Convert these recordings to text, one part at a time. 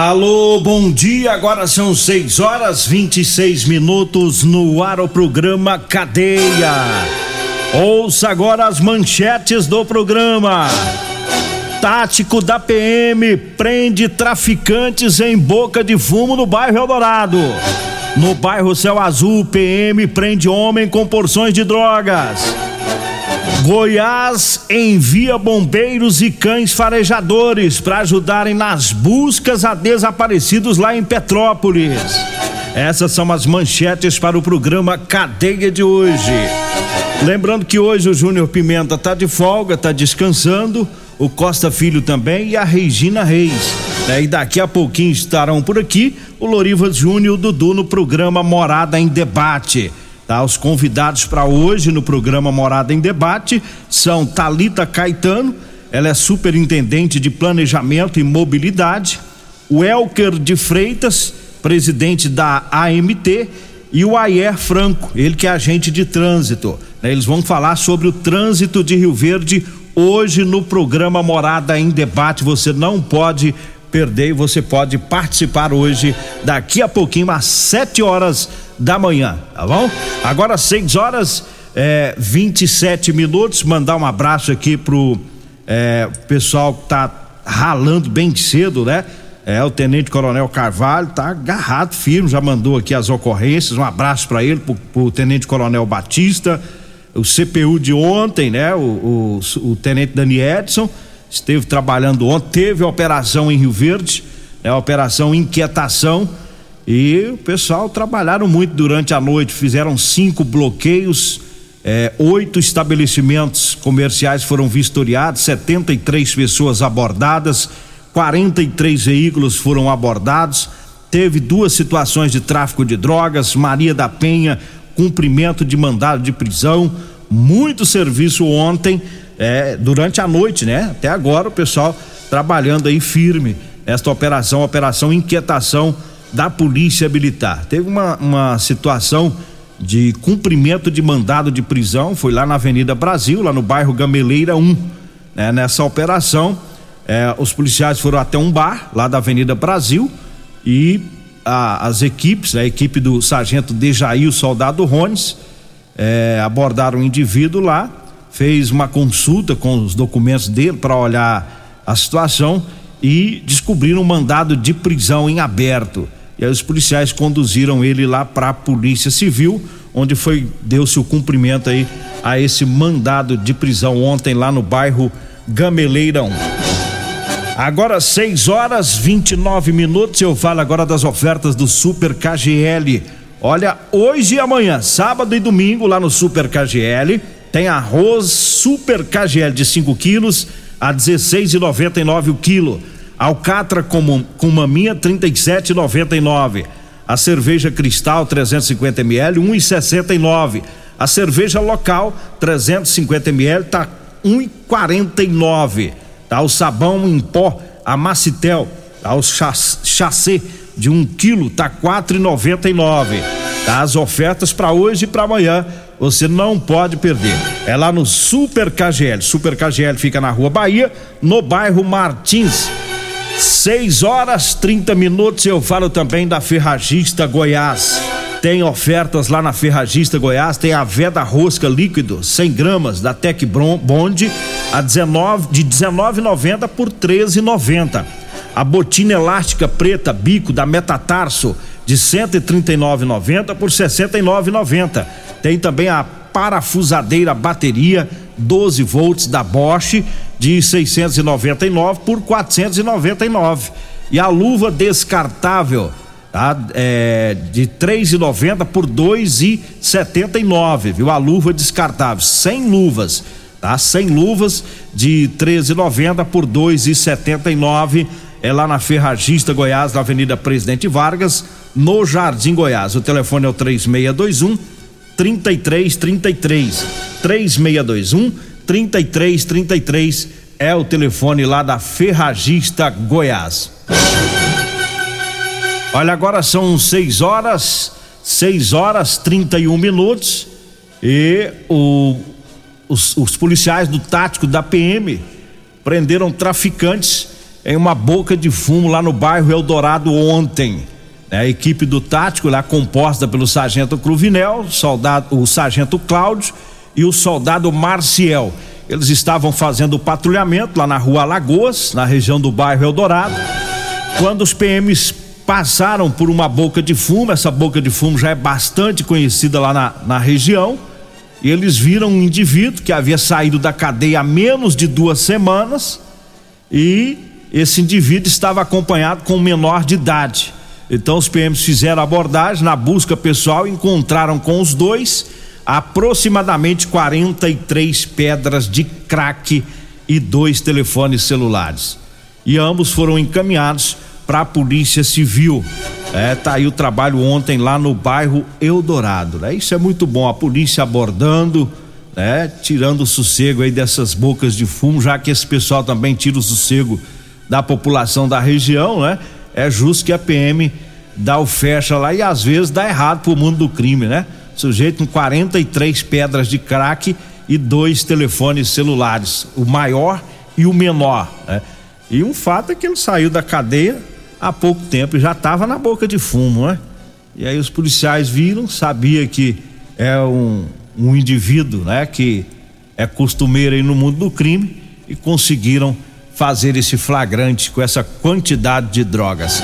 Alô, bom dia. Agora são 6 horas 26 minutos no ar o programa Cadeia. Ouça agora as manchetes do programa. Tático da PM prende traficantes em boca de fumo no bairro Eldorado. No bairro Céu Azul, PM prende homem com porções de drogas. Goiás envia bombeiros e cães farejadores para ajudarem nas buscas a desaparecidos lá em Petrópolis. Essas são as manchetes para o programa Cadeia de hoje. Lembrando que hoje o Júnior Pimenta tá de folga, tá descansando, o Costa Filho também e a Regina Reis. É, e daqui a pouquinho estarão por aqui o Loriva Júnior e o Dudu no programa Morada em Debate. Tá? Os convidados para hoje no programa Morada em Debate são Talita Caetano, ela é superintendente de planejamento e mobilidade, o Elker de Freitas, presidente da AMT, e o Ayer Franco, ele que é agente de trânsito. Né? Eles vão falar sobre o trânsito de Rio Verde hoje no programa Morada em Debate. Você não pode perder você pode participar hoje, daqui a pouquinho, às 7 horas da manhã, tá bom? Agora 6 horas é, 27 minutos. Mandar um abraço aqui pro é, pessoal que tá ralando bem cedo, né? É, o Tenente Coronel Carvalho tá agarrado firme, já mandou aqui as ocorrências. Um abraço para ele, pro, pro Tenente Coronel Batista, o CPU de ontem, né? O, o, o Tenente Dani Edson esteve trabalhando ontem, teve operação em Rio Verde, é a operação Inquietação, e o pessoal trabalharam muito durante a noite, fizeram cinco bloqueios, é, oito estabelecimentos comerciais foram vistoriados, 73 pessoas abordadas, 43 veículos foram abordados, teve duas situações de tráfico de drogas, Maria da Penha, cumprimento de mandado de prisão, muito serviço ontem é, durante a noite, né? Até agora o pessoal trabalhando aí firme esta operação, operação inquietação da polícia militar. Teve uma, uma situação de cumprimento de mandado de prisão, foi lá na Avenida Brasil, lá no bairro Gameleira 1. Né? Nessa operação, é, os policiais foram até um bar lá da Avenida Brasil e a, as equipes, a equipe do sargento Dejaí, o soldado Rones, é, abordaram o indivíduo lá fez uma consulta com os documentos dele para olhar a situação e descobriram um mandado de prisão em aberto. E aí os policiais conduziram ele lá para a Polícia Civil, onde foi deu-se o cumprimento aí a esse mandado de prisão ontem lá no bairro Gameleirão. Agora 6 horas 29 minutos, eu falo agora das ofertas do Super KGL. Olha, hoje e amanhã, sábado e domingo lá no Super KGL, tem arroz Super KGL de 5 quilos a 16,99 o quilo. Alcatra com, com maminha 37,99. A cerveja Cristal 350 ml 1,69. A cerveja local 350 ml tá 1,49. Tá o sabão em pó Amacitel, tá o chassi de 1 um quilo tá 4,99. Tá as ofertas para hoje e para amanhã você não pode perder. É lá no Super KGL. Super KGL fica na Rua Bahia, no bairro Martins. 6 horas 30 minutos. Eu falo também da Ferragista Goiás. Tem ofertas lá na Ferragista Goiás. Tem a Veda Rosca líquido, 100 gramas da Tec Bond a 19 de 19,90 por 13,90. A botina elástica preta bico da Metatarso de 139,90 por 69,90. Tem também a parafusadeira bateria 12 volts da Bosch de 699 por 499 e a luva descartável tá? É, de 3,90 por 2,79, viu? A luva descartável, 100 luvas, tá? 100 luvas de 13,90 por 2,79 é lá na Ferragista Goiás, na Avenida Presidente Vargas, no Jardim Goiás. O telefone é o 3621 3333 3621 3333 é o telefone lá da Ferragista Goiás. Olha, agora são 6 horas, 6 horas 31 minutos e o, os, os policiais do tático da PM prenderam traficantes em uma boca de fumo lá no bairro Eldorado ontem. A equipe do tático lá composta pelo sargento Cruvinel, soldado, o sargento Cláudio e o soldado Marcial. Eles estavam fazendo patrulhamento lá na rua Lagoas, na região do bairro Eldorado, quando os PMs passaram por uma boca de fumo, essa boca de fumo já é bastante conhecida lá na, na região, e eles viram um indivíduo que havia saído da cadeia há menos de duas semanas e esse indivíduo estava acompanhado com um menor de idade. Então os PMs fizeram abordagem na busca pessoal, encontraram com os dois aproximadamente 43 pedras de crack e dois telefones celulares. E ambos foram encaminhados para a Polícia Civil. É, tá aí o trabalho ontem lá no bairro Eldorado, né? Isso é muito bom, a polícia abordando, né? Tirando o sossego aí dessas bocas de fumo, já que esse pessoal também tira o sossego da população da região, né? É justo que a PM dá o fecha lá e às vezes dá errado pro mundo do crime, né? Sujeito com 43 pedras de crack e dois telefones celulares, o maior e o menor, né? E um fato é que ele saiu da cadeia há pouco tempo e já estava na boca de fumo, né? E aí os policiais viram, sabia que é um, um indivíduo, né? Que é costumeiro aí no mundo do crime e conseguiram fazer esse flagrante com essa quantidade de drogas.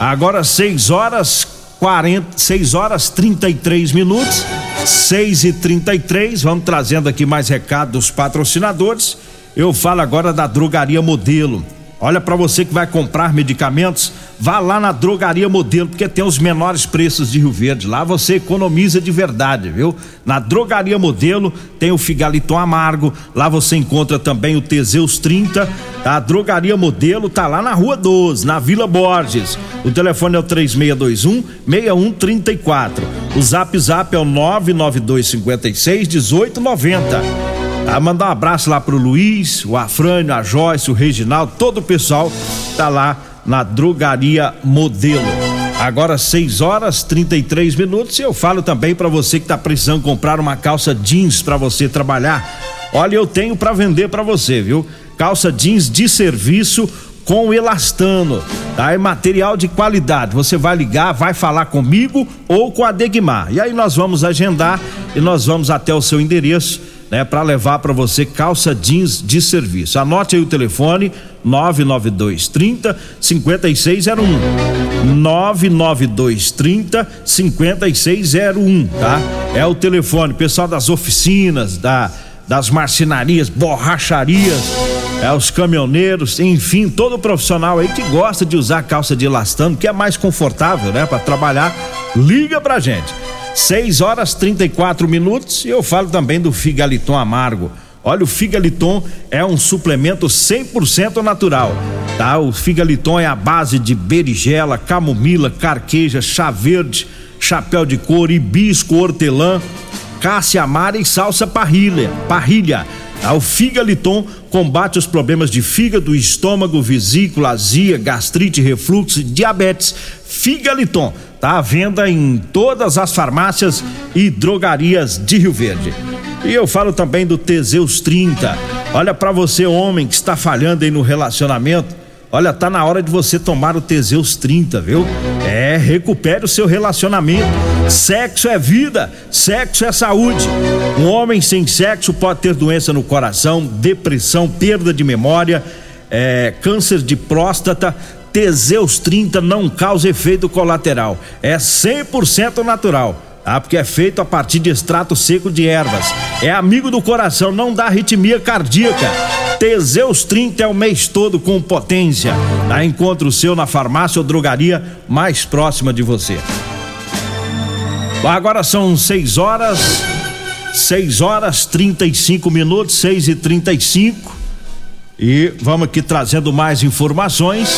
Agora 6 horas 40, 6 horas 33 minutos, 6 e 33 vamos trazendo aqui mais recado dos patrocinadores. Eu falo agora da drogaria modelo. Olha para você que vai comprar medicamentos, vá lá na Drogaria Modelo, porque tem os menores preços de Rio Verde. Lá você economiza de verdade, viu? Na Drogaria Modelo tem o Figaliton Amargo, lá você encontra também o Teseus 30. A Drogaria Modelo tá lá na Rua 12, na Vila Borges. O telefone é o 3621 6134. O Zap Zap é o 992 56 1890. Ah, mandar um abraço lá pro Luiz, o Afrânio, a Joyce, o Reginaldo, todo o pessoal tá lá na Drogaria Modelo. Agora 6 horas 33 minutos e eu falo também para você que tá precisando comprar uma calça jeans para você trabalhar. Olha, eu tenho para vender para você, viu? Calça jeans de serviço com elastano, tá? É material de qualidade. Você vai ligar, vai falar comigo ou com a Degmar. E aí nós vamos agendar e nós vamos até o seu endereço né, para levar para você calça jeans de serviço. Anote aí o telefone 992 30 5601. 992 30 5601, tá? É o telefone, pessoal das oficinas, da das marcenarias, borracharias, é os caminhoneiros, enfim, todo profissional aí que gosta de usar calça de elastano, que é mais confortável, né, para trabalhar, liga pra gente. 6 horas 34 minutos e eu falo também do Figaliton Amargo. Olha, o Figaliton é um suplemento 100% natural, tá? O Figaliton é a base de berigela, camomila, carqueja, chá verde, chapéu de couro, hibisco, hortelã, cássia amara e salsa parrilha. parrilha. Tá? O Figaliton combate os problemas de fígado, estômago, vesícula, azia, gastrite, refluxo diabetes. Figaliton Tá à venda em todas as farmácias e drogarias de Rio Verde. E eu falo também do Teseus 30. Olha para você, homem que está falhando aí no relacionamento. Olha, tá na hora de você tomar o Teseus 30, viu? É, recupere o seu relacionamento. Sexo é vida, sexo é saúde. Um homem sem sexo pode ter doença no coração, depressão, perda de memória, é, câncer de próstata, Teseus 30 não causa efeito colateral, é 100% natural. Ah, porque é feito a partir de extrato seco de ervas. É amigo do coração, não dá arritmia cardíaca. Teseus 30 é o mês todo com potência. Tá? Encontre o seu na farmácia ou drogaria mais próxima de você. Agora são 6 horas, 6 horas 35 minutos, 6 e 35 e vamos aqui trazendo mais informações.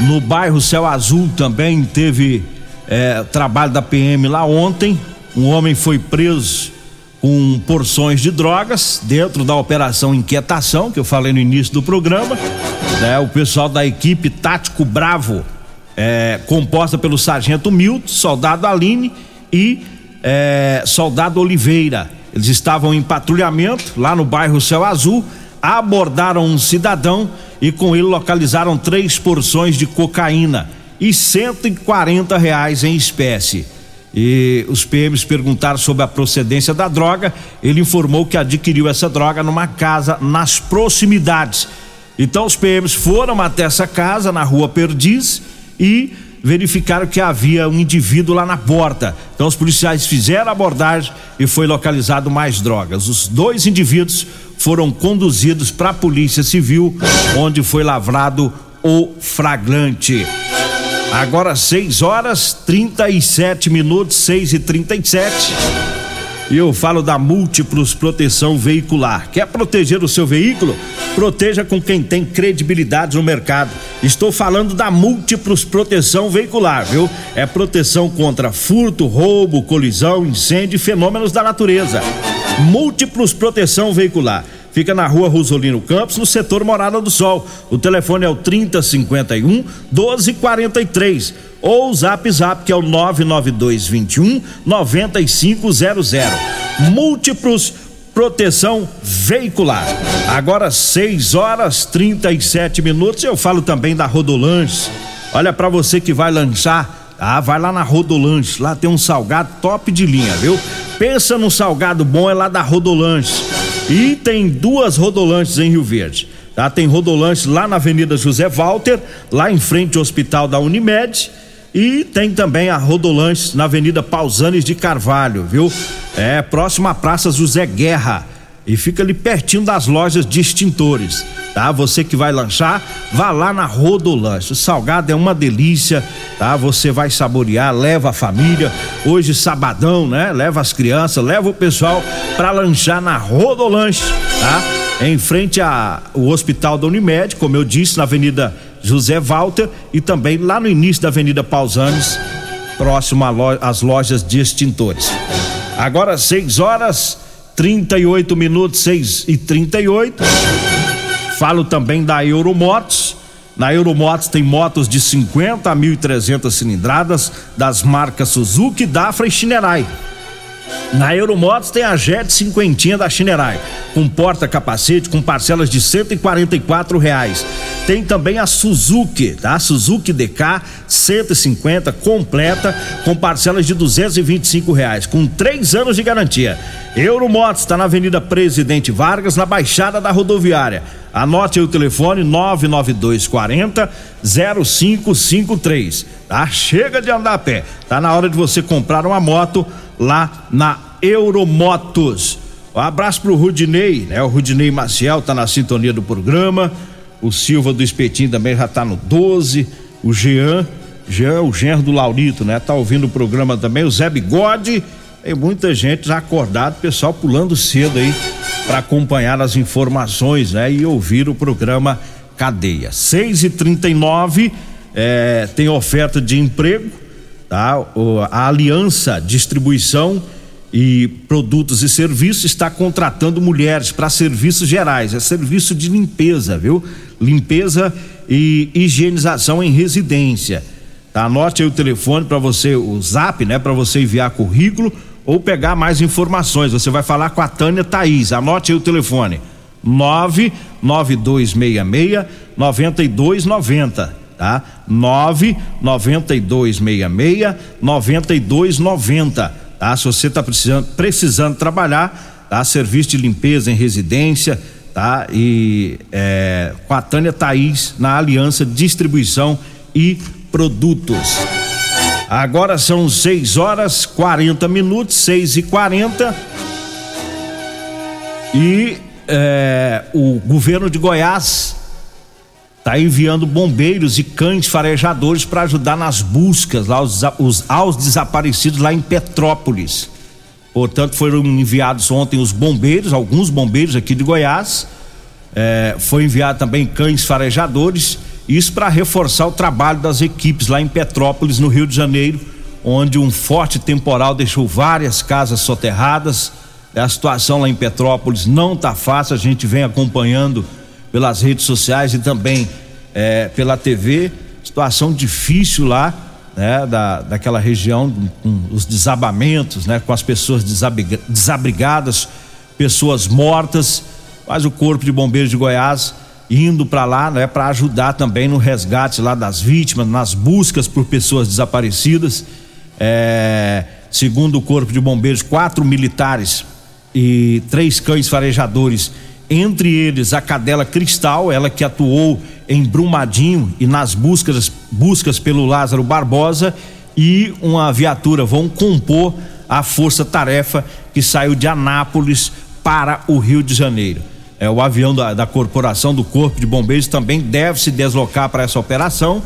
No bairro Céu Azul também teve é, trabalho da PM lá ontem. Um homem foi preso com porções de drogas dentro da operação Inquietação, que eu falei no início do programa. Né? O pessoal da equipe Tático Bravo, é, composta pelo Sargento Milton, Soldado Aline e é, Soldado Oliveira. Eles estavam em patrulhamento lá no bairro Céu Azul, abordaram um cidadão e com ele localizaram três porções de cocaína e 140 reais em espécie. E os PMs perguntaram sobre a procedência da droga. Ele informou que adquiriu essa droga numa casa nas proximidades. Então os PMs foram até essa casa na rua Perdiz e verificaram que havia um indivíduo lá na porta. Então os policiais fizeram a abordagem e foi localizado mais drogas. Os dois indivíduos foram conduzidos para a Polícia Civil, onde foi lavrado o flagrante. Agora 6 horas 37 minutos, 6 e 37 e eu falo da Múltiplos Proteção Veicular. Quer proteger o seu veículo? Proteja com quem tem credibilidade no mercado. Estou falando da Múltiplos Proteção Veicular, viu? É proteção contra furto, roubo, colisão, incêndio e fenômenos da natureza. Múltiplos Proteção Veicular Fica na rua Rosolino Campos, no setor Morada do Sol. O telefone é o 3051 1243 ou o Zap Zap que é o 99221 9500. Múltiplos proteção veicular. Agora 6 horas 37 minutos. Eu falo também da Rodolanches. Olha para você que vai lanchar, ah, vai lá na Rodolanches. Lá tem um salgado top de linha, viu? Pensa num salgado bom é lá da Rodolanches. E tem duas rodolantes em Rio Verde. Tá? Tem rodolantes lá na Avenida José Walter, lá em frente ao Hospital da Unimed. E tem também a Rodolanches na Avenida Pausanes de Carvalho, viu? É próximo à Praça José Guerra. E fica ali pertinho das lojas de extintores, tá? Você que vai lanchar, vá lá na Rodolanche. O salgado é uma delícia, tá? Você vai saborear, leva a família. Hoje sabadão, né? Leva as crianças, leva o pessoal para lanchar na Rodolanche, tá? Em frente ao Hospital da Unimed, como eu disse, na Avenida José Walter e também lá no início da Avenida Pausanes, próximo às lojas de extintores. Agora 6 horas 38 minutos, 6 e 38. Falo também da Euromotos. Na Euromotos tem motos de 50 a 1.300 cilindradas das marcas Suzuki, Dafra e Shinerai. Na Euromotos tem a Jet cinquentinha da Chinerai, com porta-capacete com parcelas de R$ reais. Tem também a Suzuki, tá? Suzuki DK 150 completa com parcelas de R$ reais, com três anos de garantia. Euromotos está na Avenida Presidente Vargas, na Baixada da Rodoviária. Anote o telefone 99240 0553. Tá? Chega de andar a pé. Tá na hora de você comprar uma moto lá na Euromotos. Um abraço pro Rudinei, né? O Rudinei Maciel tá na sintonia do programa. O Silva do Espetinho também já tá no 12. O Jean, Jean, o genro do Laurito, né? Tá ouvindo o programa também. O Zé Bigode. Tem muita gente já acordado, pessoal pulando cedo aí para acompanhar as informações, né? E ouvir o programa Cadeia. 6 e 39 é, tem oferta de emprego, tá? A Aliança Distribuição e Produtos e Serviços está contratando mulheres para serviços gerais, é serviço de limpeza, viu? Limpeza e higienização em residência. Tá? Anote aí o telefone para você, o zap, né? Para você enviar currículo ou pegar mais informações. Você vai falar com a Tânia Thaís. Anote aí o telefone: 99266 9290, tá? 99266 9290, tá? Se você está precisando, precisando trabalhar, tá? Serviço de limpeza em residência, tá? E é, com a Tânia Thaís na Aliança Distribuição e Produtos. Agora são 6 horas 40 minutos, 6 e 40 e é, o governo de Goiás está enviando bombeiros e cães farejadores para ajudar nas buscas lá os, os, aos desaparecidos lá em Petrópolis. Portanto, foram enviados ontem os bombeiros, alguns bombeiros aqui de Goiás. É, foi enviado também cães farejadores, isso para reforçar o trabalho das equipes lá em Petrópolis, no Rio de Janeiro, onde um forte temporal deixou várias casas soterradas. A situação lá em Petrópolis não está fácil, a gente vem acompanhando pelas redes sociais e também é, pela TV. Situação difícil lá, né, da, daquela região, com os desabamentos, né, com as pessoas desabrigadas, pessoas mortas, mas o Corpo de Bombeiros de Goiás indo para lá, né, para ajudar também no resgate lá das vítimas, nas buscas por pessoas desaparecidas. É, segundo o Corpo de Bombeiros, quatro militares e três cães farejadores entre eles a cadela Cristal, ela que atuou em Brumadinho e nas buscas, buscas pelo Lázaro Barbosa, e uma viatura vão compor a força-tarefa que saiu de Anápolis para o Rio de Janeiro. É, o avião da, da corporação do Corpo de Bombeiros também deve se deslocar para essa operação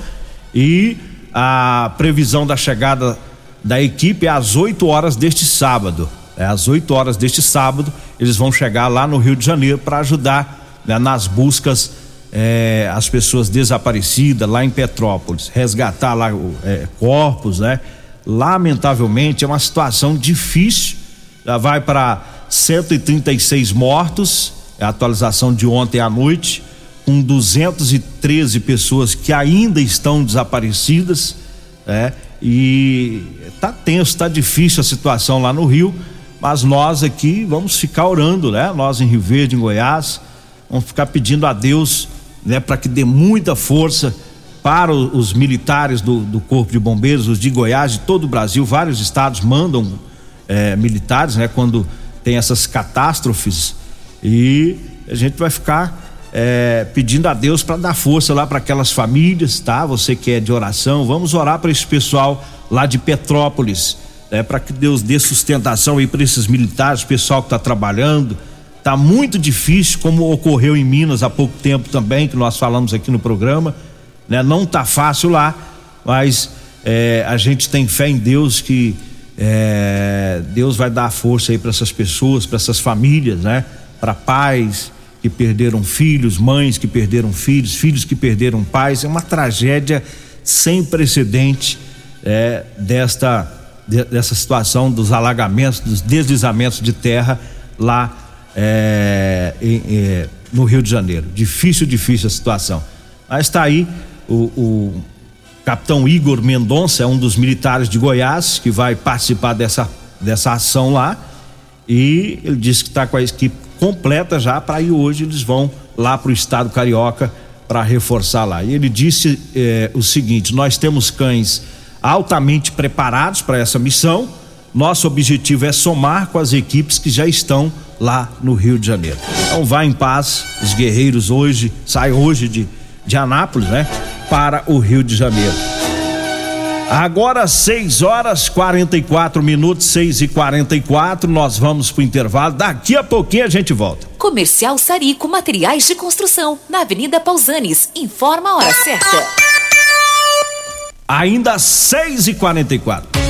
e a previsão da chegada da equipe é às 8 horas deste sábado. É, às 8 horas deste sábado, eles vão chegar lá no Rio de Janeiro para ajudar né, nas buscas é, as pessoas desaparecidas lá em Petrópolis, resgatar lá é, corpos, né? Lamentavelmente é uma situação difícil. Já vai para 136 mortos, a atualização de ontem à noite, com 213 pessoas que ainda estão desaparecidas, né? E tá tenso, tá difícil a situação lá no Rio mas nós aqui vamos ficar orando, né? Nós em Rio Verde, em Goiás, vamos ficar pedindo a Deus, né, para que dê muita força para os militares do, do, Corpo de Bombeiros, os de Goiás, de todo o Brasil, vários estados mandam é, militares, né, quando tem essas catástrofes e a gente vai ficar é, pedindo a Deus para dar força lá para aquelas famílias, tá? Você que é de oração, vamos orar para esse pessoal lá de Petrópolis é, para que Deus dê sustentação aí para esses militares, pessoal que está trabalhando. Tá muito difícil, como ocorreu em Minas há pouco tempo também, que nós falamos aqui no programa, né? Não tá fácil lá, mas é, a gente tem fé em Deus que é, Deus vai dar força aí para essas pessoas, para essas famílias, né? Para pais que perderam filhos, mães que perderam filhos, filhos que perderam pais, é uma tragédia sem precedente é, desta dessa situação dos alagamentos, dos deslizamentos de terra lá é, em, é, no Rio de Janeiro. Difícil, difícil a situação. Mas está aí o, o, capitão Igor Mendonça, é um dos militares de Goiás que vai participar dessa, dessa ação lá. E ele disse que está com a equipe completa já para ir hoje. Eles vão lá para o estado carioca para reforçar lá. E ele disse é, o seguinte: nós temos cães altamente preparados para essa missão. Nosso objetivo é somar com as equipes que já estão lá no Rio de Janeiro. Então vá em paz, os guerreiros hoje saem hoje de, de Anápolis, né? Para o Rio de Janeiro. Agora 6 horas 44 minutos, 6 e 44 nós vamos pro intervalo. Daqui a pouquinho a gente volta. Comercial Sarico Materiais de Construção, na Avenida Pausanes. Informa a hora certa ainda 6 e 44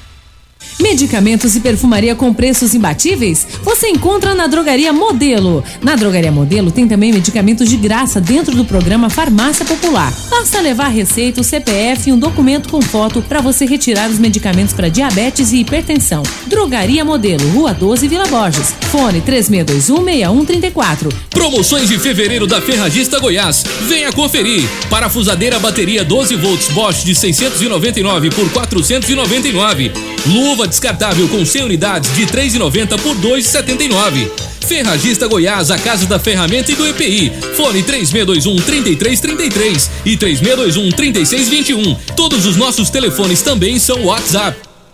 Medicamentos e perfumaria com preços imbatíveis? Você encontra na Drogaria Modelo. Na Drogaria Modelo tem também medicamentos de graça dentro do programa Farmácia Popular. Basta levar receita, o CPF e um documento com foto para você retirar os medicamentos para diabetes e hipertensão. Drogaria Modelo, Rua 12, Vila Borges. Fone 36216134. Promoções de fevereiro da Ferragista Goiás. Venha conferir. Parafusadeira bateria 12 volts Bosch de 699 por 499. Luva descartável com 100 unidades de 3,90 por 2,79. Ferragista Goiás, a casa da ferramenta e do EPI. Fone 3621 3333 e 3621 3621. Todos os nossos telefones também são WhatsApp.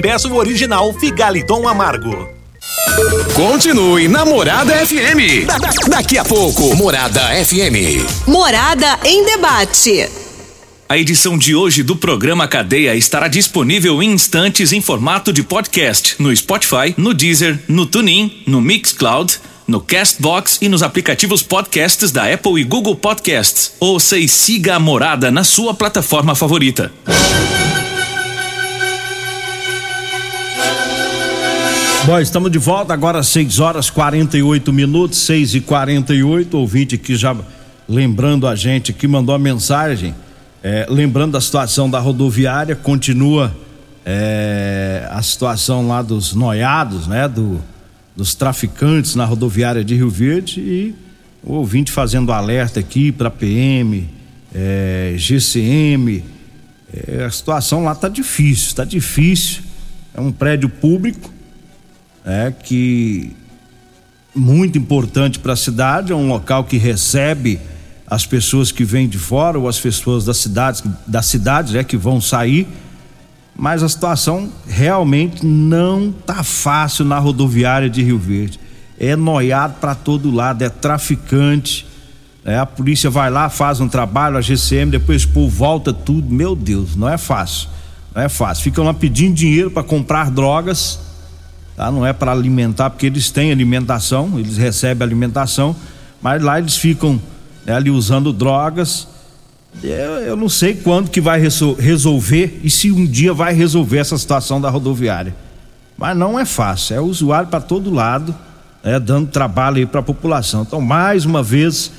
peço o original Figaliton Amargo. Continue na Morada FM. Da, da, daqui a pouco, Morada FM. Morada em debate. A edição de hoje do programa Cadeia estará disponível em instantes em formato de podcast no Spotify, no Deezer, no TuneIn, no Mixcloud, no Castbox e nos aplicativos podcasts da Apple e Google Podcasts. Ouça e siga a Morada na sua plataforma favorita. Bom, estamos de volta agora às 6 horas 48 minutos, 6 e 48 Ouvinte que já lembrando a gente que mandou a mensagem, é, lembrando da situação da rodoviária, continua é, a situação lá dos noiados, né? Do, dos traficantes na rodoviária de Rio Verde e o ouvinte fazendo alerta aqui para PM, é, GCM. É, a situação lá tá difícil, tá difícil. É um prédio público é, que muito importante para a cidade, é um local que recebe as pessoas que vêm de fora ou as pessoas das cidades, das cidades é, que vão sair, mas a situação realmente não tá fácil na rodoviária de Rio Verde. É noiado para todo lado, é traficante. É, a polícia vai lá, faz um trabalho, a GCM, depois pô, volta tudo. Meu Deus, não é fácil. Não é fácil. Ficam lá pedindo dinheiro para comprar drogas tá? Não é para alimentar, porque eles têm alimentação, eles recebem alimentação, mas lá eles ficam né, ali usando drogas. Eu, eu, não sei quando que vai resolver e se um dia vai resolver essa situação da rodoviária. Mas não é fácil, é usuário para todo lado, né, dando trabalho aí para a população. Então, mais uma vez,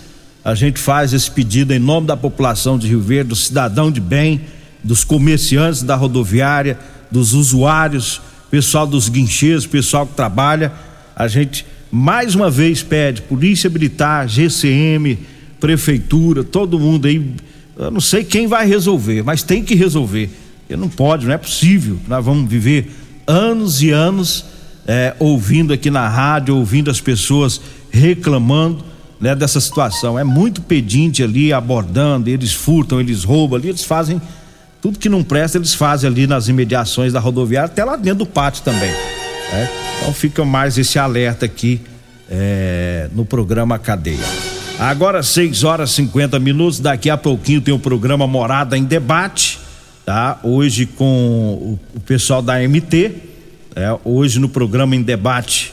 a gente faz esse pedido em nome da população de Rio Verde, do cidadão de bem, dos comerciantes da rodoviária, dos usuários pessoal dos guincheiros, pessoal que trabalha, a gente mais uma vez pede Polícia Militar, GCM, Prefeitura, todo mundo aí. Eu não sei quem vai resolver, mas tem que resolver. Porque não pode, não é possível. Nós vamos viver anos e anos é, ouvindo aqui na rádio, ouvindo as pessoas reclamando né, dessa situação. É muito pedinte ali abordando, eles furtam, eles roubam ali, eles fazem tudo que não presta, eles fazem ali nas imediações da rodoviária, até lá dentro do pátio também. Né? Então fica mais esse alerta aqui é, no programa Cadeia. Agora 6 horas e 50 minutos, daqui a pouquinho tem o programa Morada em Debate, tá? Hoje com o, pessoal da MT, é, hoje no programa em debate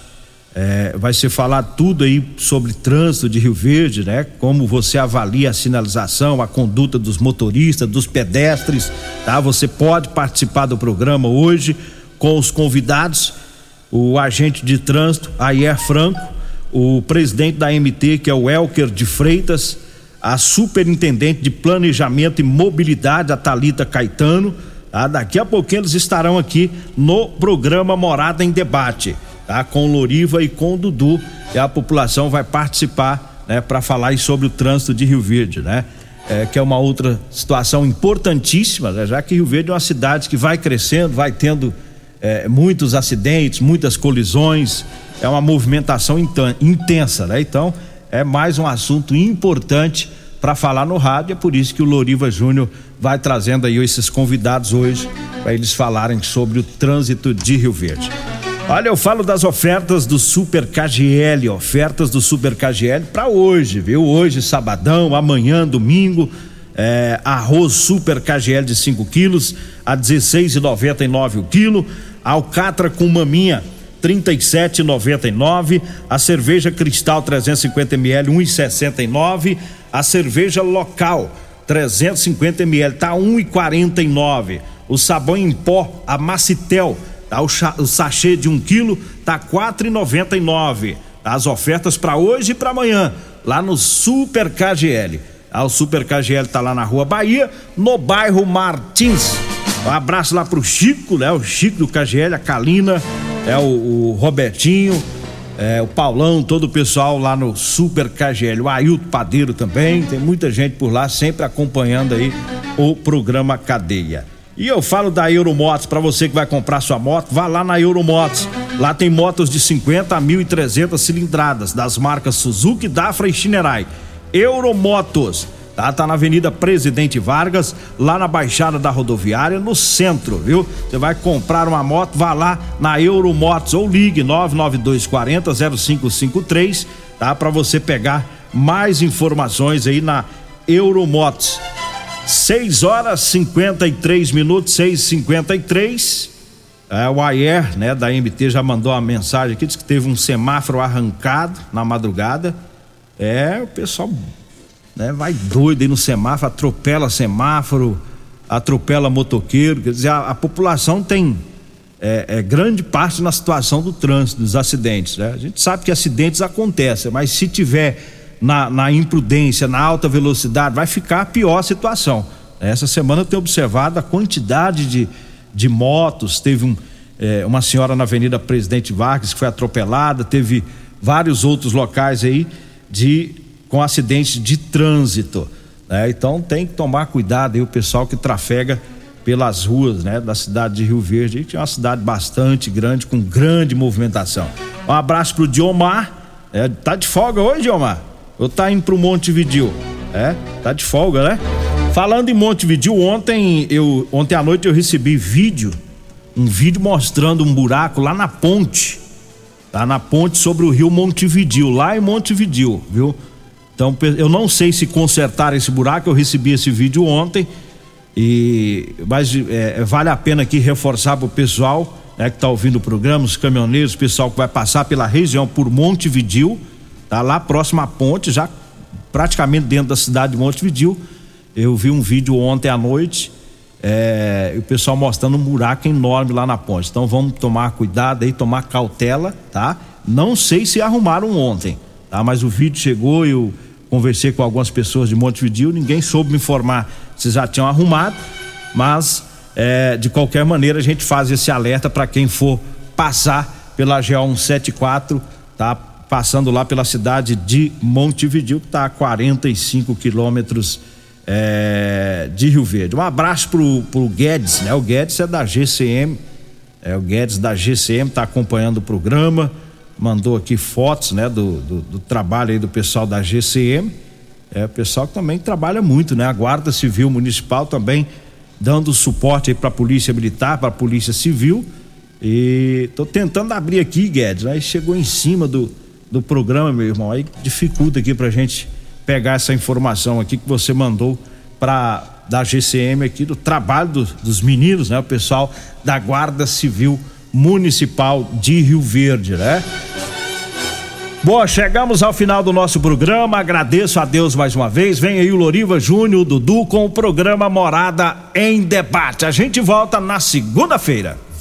É, vai ser falado tudo aí sobre trânsito de Rio Verde, né? Como você avalia a sinalização, a conduta dos motoristas, dos pedestres, tá? Você pode participar do programa hoje com os convidados, o agente de trânsito, Ayer Franco, o presidente da MT, que é o Elker de Freitas, a superintendente de planejamento e mobilidade, a Talita Caetano, tá? Daqui a pouquinho eles estarão aqui no programa Morada em Debate tá? Com Loriva e com Dudu. E a população vai participar, né? Para falar sobre o trânsito de Rio Verde, né? É, que é uma outra situação importantíssima, né? já que Rio Verde é uma cidade que vai crescendo, vai tendo é, muitos acidentes, muitas colisões, é uma movimentação intensa, né? Então, é mais um assunto importante para falar no rádio, é por isso que o Loriva Júnior vai trazendo aí esses convidados hoje para eles falarem sobre o trânsito de Rio Verde. Olha, eu falo das ofertas do Super KGL, ofertas do Super KGL para hoje, viu? Hoje, sabadão, amanhã, domingo. É, arroz Super KGL de 5 quilos a 16,99 o quilo. Alcatra com maminha 37,99. A cerveja Cristal 350 ml 1,69. A cerveja local 350 ml tá 1,49. O sabão em pó a Macitel Tá? O, o sachê de um quilo tá quatro e noventa e nove. Tá? As ofertas para hoje e para amanhã lá no Super KGL. Tá? O Super KGL tá lá na Rua Bahia, no bairro Martins. Um abraço lá pro Chico, né? O Chico do KGL, a Kalina, é o, o Robertinho, é, o Paulão, todo o pessoal lá no Super KGL, o Ailton Padeiro também, tem muita gente por lá sempre acompanhando aí o programa Cadeia. E eu falo da Euromotos, para você que vai comprar sua moto, vá lá na Euromotos. Lá tem motos de 50 a 1.300 cilindradas, das marcas Suzuki, Dafra e Shinerai. Euromotos, tá? Tá na Avenida Presidente Vargas, lá na Baixada da Rodoviária, no centro, viu? Você vai comprar uma moto, vá lá na Euromotos ou ligue 99240 0553, tá? Para você pegar mais informações aí na Euromotos. 6 horas 53 minutos, 6 53 é, O Ayer, né, da MT já mandou uma mensagem aqui, disse que teve um semáforo arrancado na madrugada. É, o pessoal né, vai doido aí no semáforo, atropela semáforo, atropela motoqueiro. Quer dizer, a, a população tem é, é, grande parte na situação do trânsito, dos acidentes. Né? A gente sabe que acidentes acontecem, mas se tiver na, na imprudência, na alta velocidade, vai ficar a pior situação. Essa semana eu tenho observado a quantidade de, de motos, teve um, é, uma senhora na Avenida Presidente Vargas que foi atropelada, teve vários outros locais aí de com acidentes de trânsito. Né? Então tem que tomar cuidado aí o pessoal que trafega pelas ruas né, da cidade de Rio Verde, que é uma cidade bastante grande, com grande movimentação. Um abraço pro Diomar. É, tá de folga hoje, Diomar? Ou tá indo pro Montevidil? É? Tá de folga, né? Falando em Montevidil, ontem eu ontem à noite eu recebi vídeo, um vídeo mostrando um buraco lá na ponte. Tá na ponte sobre o rio Montevidil, lá em Montevidil, viu? Então eu não sei se consertar esse buraco, eu recebi esse vídeo ontem e mas é, vale a pena aqui reforçar para o pessoal né, que está ouvindo o programa, os caminhoneiros, o pessoal que vai passar pela região por Montevidil, Tá lá próximo à ponte, já praticamente dentro da cidade de Montevidil. Eu vi um vídeo ontem à noite, é, o pessoal mostrando um buraco enorme lá na ponte. Então vamos tomar cuidado aí, tomar cautela, tá? Não sei se arrumaram ontem, tá? Mas o vídeo chegou, eu conversei com algumas pessoas de Montevidil, ninguém soube me informar se já tinham arrumado, mas é, de qualquer maneira a gente faz esse alerta para quem for passar pela GO 174, tá? Passando lá pela cidade de Montevideo, que está a 45 quilômetros é, de Rio Verde. Um abraço pro, pro Guedes, né? O Guedes é da GCM, é o Guedes da GCM, está acompanhando o programa, mandou aqui fotos, né? Do, do, do, trabalho aí do pessoal da GCM, é o pessoal que também trabalha muito, né? A Guarda Civil Municipal também dando suporte aí para a Polícia Militar, para a Polícia Civil. E tô tentando abrir aqui, Guedes, aí chegou em cima do do programa, meu irmão. Aí dificulta aqui pra gente pegar essa informação aqui que você mandou para da GCM aqui do trabalho do, dos meninos, né? O pessoal da Guarda Civil Municipal de Rio Verde, né? Bom, chegamos ao final do nosso programa. Agradeço a Deus mais uma vez. Vem aí o Loriva Júnior, o Dudu, com o programa Morada em Debate. A gente volta na segunda-feira.